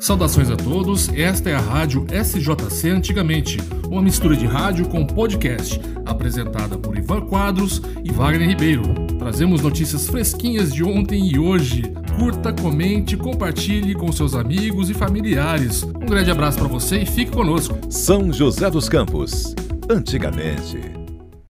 Saudações a todos, esta é a Rádio SJC Antigamente, uma mistura de rádio com podcast, apresentada por Ivan Quadros e Wagner Ribeiro. Trazemos notícias fresquinhas de ontem e hoje. Curta, comente, compartilhe com seus amigos e familiares. Um grande abraço para você e fique conosco. São José dos Campos, antigamente.